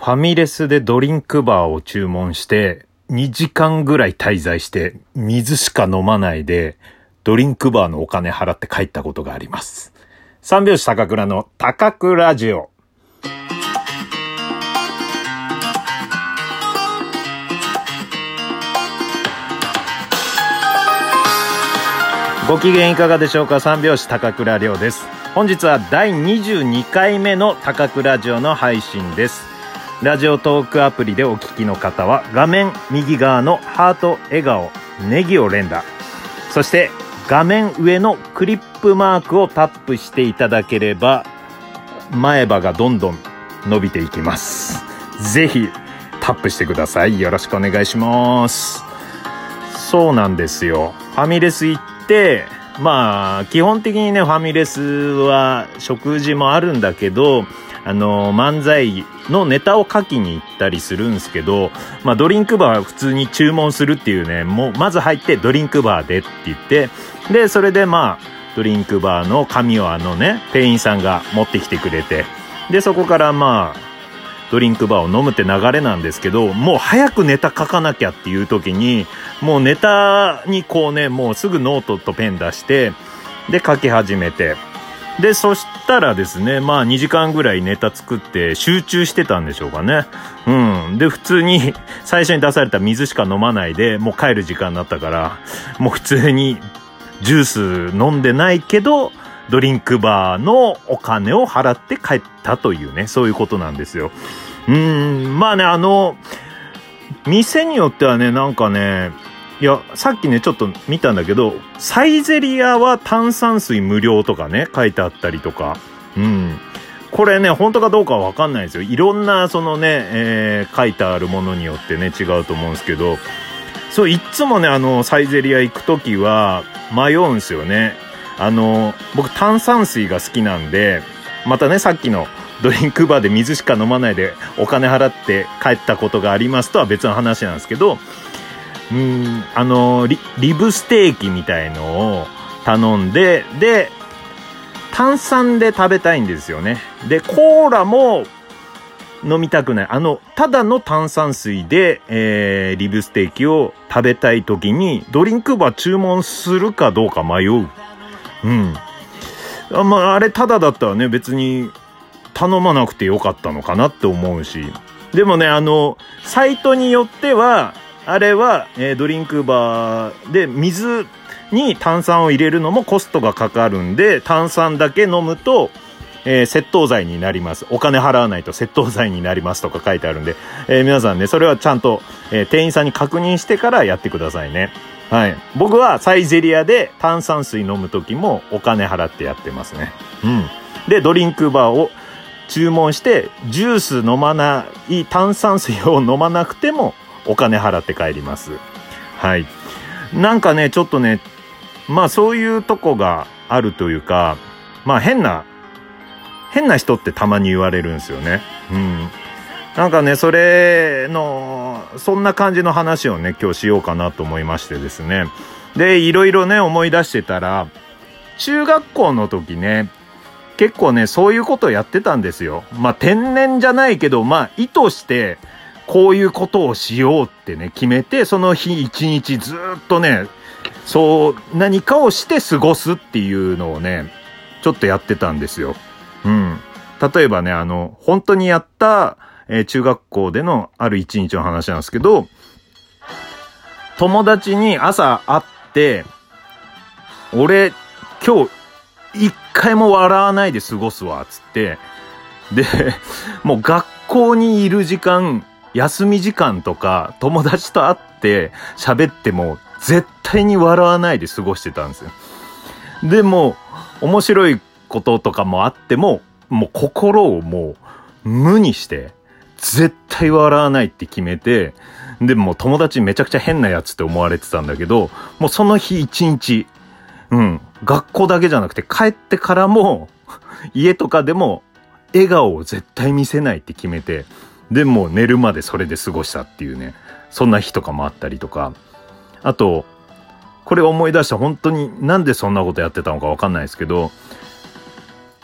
ファミレスでドリンクバーを注文して、2時間ぐらい滞在して、水しか飲まないで、ドリンクバーのお金払って帰ったことがあります。三拍子高倉の高倉ジオ。ご機嫌いかがでしょうか？三拍子高倉涼です。本日は第22回目の高倉ジオの配信です。ラジオトークアプリでお聞きの方は画面右側のハート、笑顔、ネギを連打。そして画面上のクリップマークをタップしていただければ前歯がどんどん伸びていきます。ぜひタップしてください。よろしくお願いします。そうなんですよ。ファミレス行って、まあ、基本的にね、ファミレスは食事もあるんだけど、あの、漫才のネタを書きに行ったりするんですけど、まあ、ドリンクバーは普通に注文するっていうね、もう、まず入ってドリンクバーでって言って、で、それでまあ、ドリンクバーの紙をあのね、店員さんが持ってきてくれて、で、そこからまあ、ドリンクバーを飲むって流れなんですけど、もう早くネタ書かなきゃっていう時に、もうネタにこうね、もうすぐノートとペン出して、で書き始めて、で、そしたらですね、まあ2時間ぐらいネタ作って集中してたんでしょうかね。うん。で、普通に最初に出された水しか飲まないで、もう帰る時間になったから、もう普通にジュース飲んでないけど、ドリンクバーのお金を払って帰ったというね、そういうことなんですよ。うん、まあね、あの、店によってはね、なんかね、いや、さっきね、ちょっと見たんだけど、サイゼリアは炭酸水無料とかね、書いてあったりとか、うん。これね、本当かどうかはわかんないですよ。いろんな、そのね、えー書いてあるものによってね、違うと思うんですけど、そう、いっつもね、あの、サイゼリア行くときは、迷うんですよね。あの、僕炭酸水が好きなんで、またね、さっきのドリンクバーで水しか飲まないでお金払って帰ったことがありますとは別の話なんですけど、うん、あのリ、リブステーキみたいのを頼んで、で、炭酸で食べたいんですよね。で、コーラも飲みたくない。あの、ただの炭酸水で、えー、リブステーキを食べたいときに、ドリンクバー注文するかどうか迷う。うん。あまあ、あれただだったらね、別に頼まなくてよかったのかなって思うし。でもね、あの、サイトによっては、あれは、えードリンクバーで水に炭酸を入れるのもコストがかかるんで、炭酸だけ飲むと、えー窃盗罪になります。お金払わないと窃盗罪になりますとか書いてあるんで、えー皆さんね、それはちゃんと、えー店員さんに確認してからやってくださいね。はい。僕はサイゼリアで炭酸水飲む時もお金払ってやってますね。うん。で、ドリンクバーを注文して、ジュース飲まない、炭酸水を飲まなくてもお金払って帰ります。はい。なんかね、ちょっとね、まあそういうとこがあるというか、まあ変な、変な人ってたまに言われるんですよね。うん。なんかね、それの、そんな感じの話をね、今日しようかなと思いましてですね。で、いろいろね、思い出してたら、中学校の時ね、結構ね、そういうことやってたんですよ。まあ、天然じゃないけど、まあ、意図して、こういうことをしようってね、決めて、その日一日ずっとね、そう、何かをして過ごすっていうのをね、ちょっとやってたんですよ。うん。例えばね、あの、本当にやった、えー中学校でのある一日の話なんですけど、友達に朝会って、俺、今日、一回も笑わないで過ごすわ、つって。で、もう学校にいる時間、休み時間とか、友達と会って喋っても、絶対に笑わないで過ごしてたんですよ。でも、面白いこととかもあっても、もう心をもう無にして、絶対笑わないって決めて、でも友達めちゃくちゃ変なやつって思われてたんだけど、もうその日一日、うん、学校だけじゃなくて帰ってからも、家とかでも笑顔を絶対見せないって決めて、でもう寝るまでそれで過ごしたっていうね、そんな日とかもあったりとか、あと、これ思い出した本当になんでそんなことやってたのかわかんないですけど、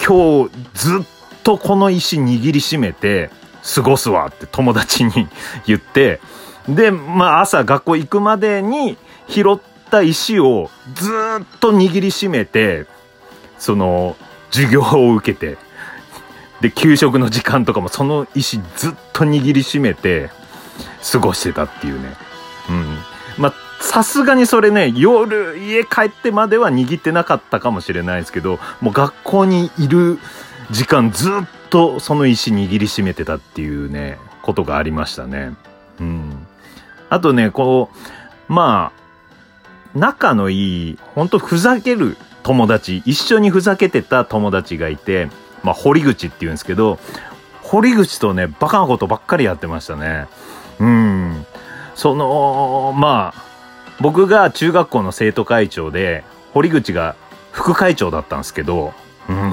今日ずっとこの石握りしめて過ごすわって友達に 言って、で、まあ朝学校行くまでに拾った石をずっと握りしめて、その、授業を受けて、で、給食の時間とかもその石ずっと握りしめて過ごしてたっていうね。うん。まあ、さすがにそれね、夜家帰ってまでは握ってなかったかもしれないですけど、もう学校にいる時間ずっとその石握りしめてたっていうね、ことがありましたね。うん。あとね、こう、まあ、仲のいい、ほんとふざける友達、一緒にふざけてた友達がいて、まあ、堀口って言うんですけど、堀口とね、バカなことばっかりやってましたね。うん。その、まあ、僕が中学校の生徒会長で、堀口が副会長だったんですけど、うん。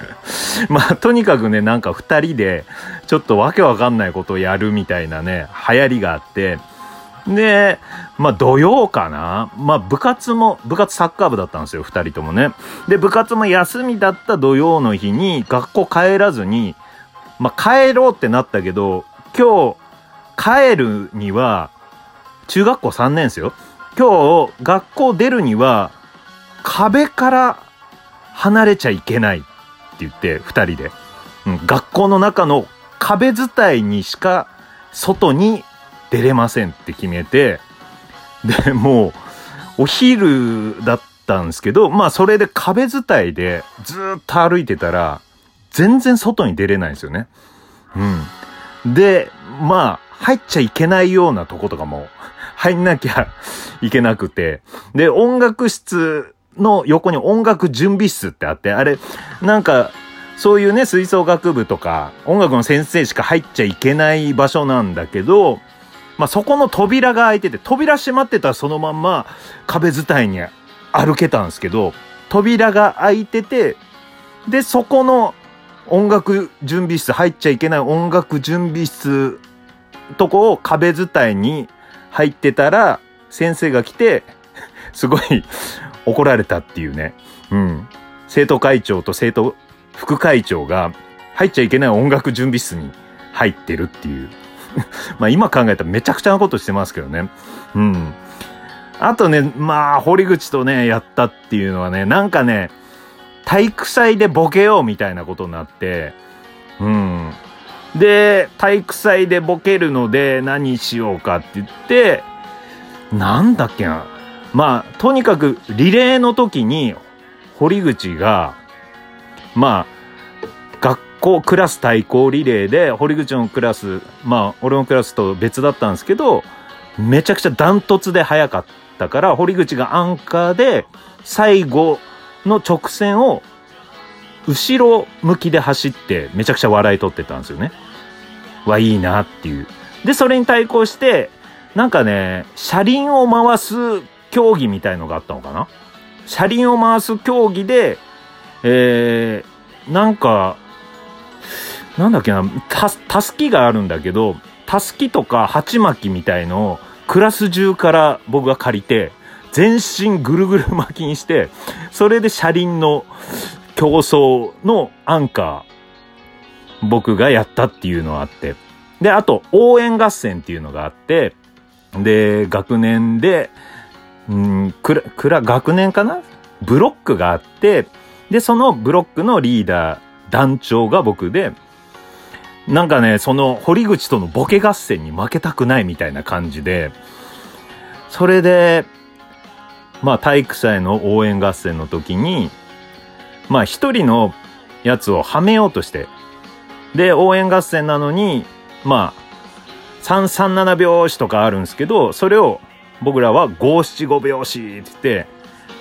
まあ、とにかくね、なんか二人で、ちょっとわけわかんないことをやるみたいなね、流行りがあって、で、まあ土曜かなまあ部活も、部活サッカー部だったんですよ、二人ともね。で、部活も休みだった土曜の日に学校帰らずに、まあ帰ろうってなったけど、今日帰るには、中学校3年ですよ。今日学校出るには、壁から離れちゃいけないって言って、二人で。うん、学校の中の壁伝いにしか外に出れませんって決めて、で、もう、お昼だったんですけど、まあそれで壁伝いでずっと歩いてたら、全然外に出れないんですよね。うん。で、まあ、入っちゃいけないようなとことかも入んなきゃいけなくて。で、音楽室の横に音楽準備室ってあって、あれ、なんか、そういうね、吹奏楽部とか、音楽の先生しか入っちゃいけない場所なんだけど、まあ、そこの扉が開いてて、扉閉まってたらそのまんま壁伝いに歩けたんですけど、扉が開いてて、で、そこの音楽準備室、入っちゃいけない音楽準備室とこを壁伝いに入ってたら、先生が来て、すごい怒られたっていうね。うん。生徒会長と生徒副会長が入っちゃいけない音楽準備室に入ってるっていう。まあ今考えたらめちゃくちゃなことしてますけどね。うん。あとね、まあ、堀口とね、やったっていうのはね、なんかね、体育祭でボケようみたいなことになって、うん。で、体育祭でボケるので何しようかって言って、なんだっけな。まあ、とにかくリレーの時に、堀口が、まあ、学校、クラス対抗リレーで、堀口のクラス、まあ、俺のクラスと別だったんですけど、めちゃくちゃダントツで速かったから、堀口がアンカーで、最後の直線を、後ろ向きで走って、めちゃくちゃ笑い取ってたんですよね。わ、いいなっていう。で、それに対抗して、なんかね、車輪を回す競技みたいのがあったのかな車輪を回す競技で、えー、なんか、なんだっけな、た、たすきがあるんだけど、たすきとか鉢巻きみたいのをクラス中から僕が借りて、全身ぐるぐる巻きにして、それで車輪の競争のアンカー、僕がやったっていうのがあって。で、あと、応援合戦っていうのがあって、で、学年で、うん、くら、くら、学年かな？ブロックがあって、で、そのブロックのリーダー、団長が僕で、なんかね、その堀口とのボケ合戦に負けたくないみたいな感じで、それで、まあ体育祭の応援合戦の時に、まあ一人のやつをはめようとして、で、応援合戦なのに、まあ、337拍子とかあるんですけど、それを僕らは575拍子って言って、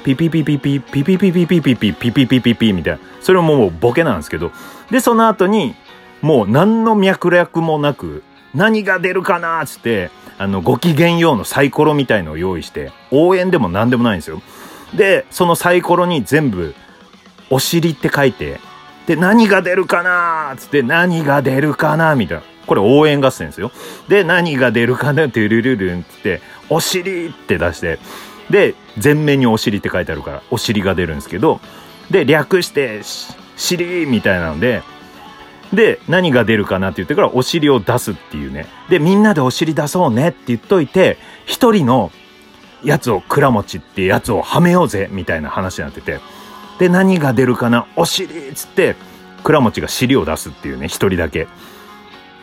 ピピピピピ、ピピピピピピピ、ピピピピピみたいな。それももうボケなんですけど。で、その後に、もう何の脈略もなく、何が出るかなーつって、あの、ご機嫌用のサイコロみたいのを用意して、応援でも何でもないんですよ。で、そのサイコロに全部、お尻って書いて、で、何が出るかなーつって、何が出るかなーみたいな。これ応援合戦ですよ。で、何が出るかなってルルルンって、お尻って出して、で、全面にお尻って書いてあるから、お尻が出るんですけど、で、略して、尻みたいなので、で、何が出るかなって言ってからお尻を出すっていうね。で、みんなでお尻出そうねって言っといて、一人のやつを、倉持ってやつをはめようぜみたいな話になってて。で、何が出るかな？お尻っつって、倉持が尻を出すっていうね、一人だけ。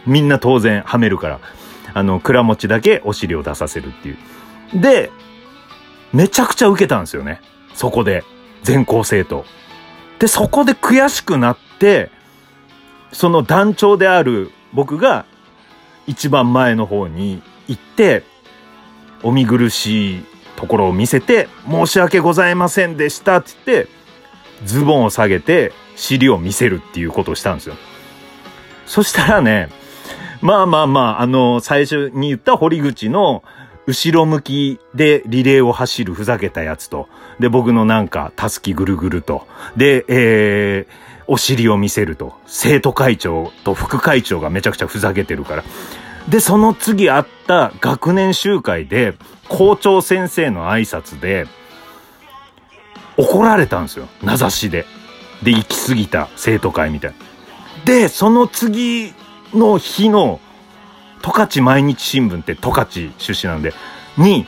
みんな当然はめるから。あの、倉持だけお尻を出させるっていう。で、めちゃくちゃ受けたんですよね。そこで。全校生徒。で、そこで悔しくなって、その団長である僕が一番前の方に行って、お見苦しいところを見せて、申し訳ございませんでしたって言って、ズボンを下げて尻を見せるっていうことをしたんですよ。そしたらね、まあまあまあ、あの、最初に言った堀口の後ろ向きでリレーを走るふざけたやつと、で、僕のなんか、たすきぐるぐると、で、えー、お尻を見せると。生徒会長と副会長がめちゃくちゃふざけてるから。で、その次あった学年集会で、校長先生の挨拶で、怒られたんですよ。名指しで。で、行き過ぎた生徒会みたいな。で、その次の日の、十勝毎日新聞って十勝出身なんで、に、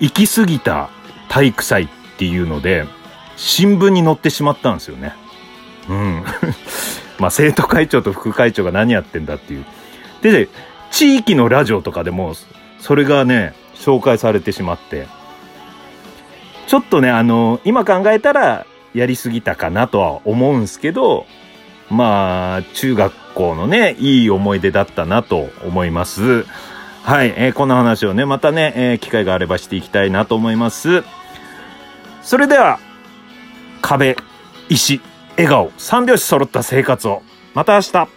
行き過ぎた体育祭っていうので、新聞に載ってしまったんですよね。うん。まあ、生徒会長と副会長が何やってんだっていう。で、地域のラジオとかでも、それがね、紹介されてしまって、ちょっとね、あの、今考えたら、やりすぎたかなとは思うんすけど、まあ、中学校のね、いい思い出だったなと思います。はい、えー、この話をね、またね、えー、機会があればしていきたいなと思います。それでは、壁、石、笑顔、三拍子揃った生活を。また明日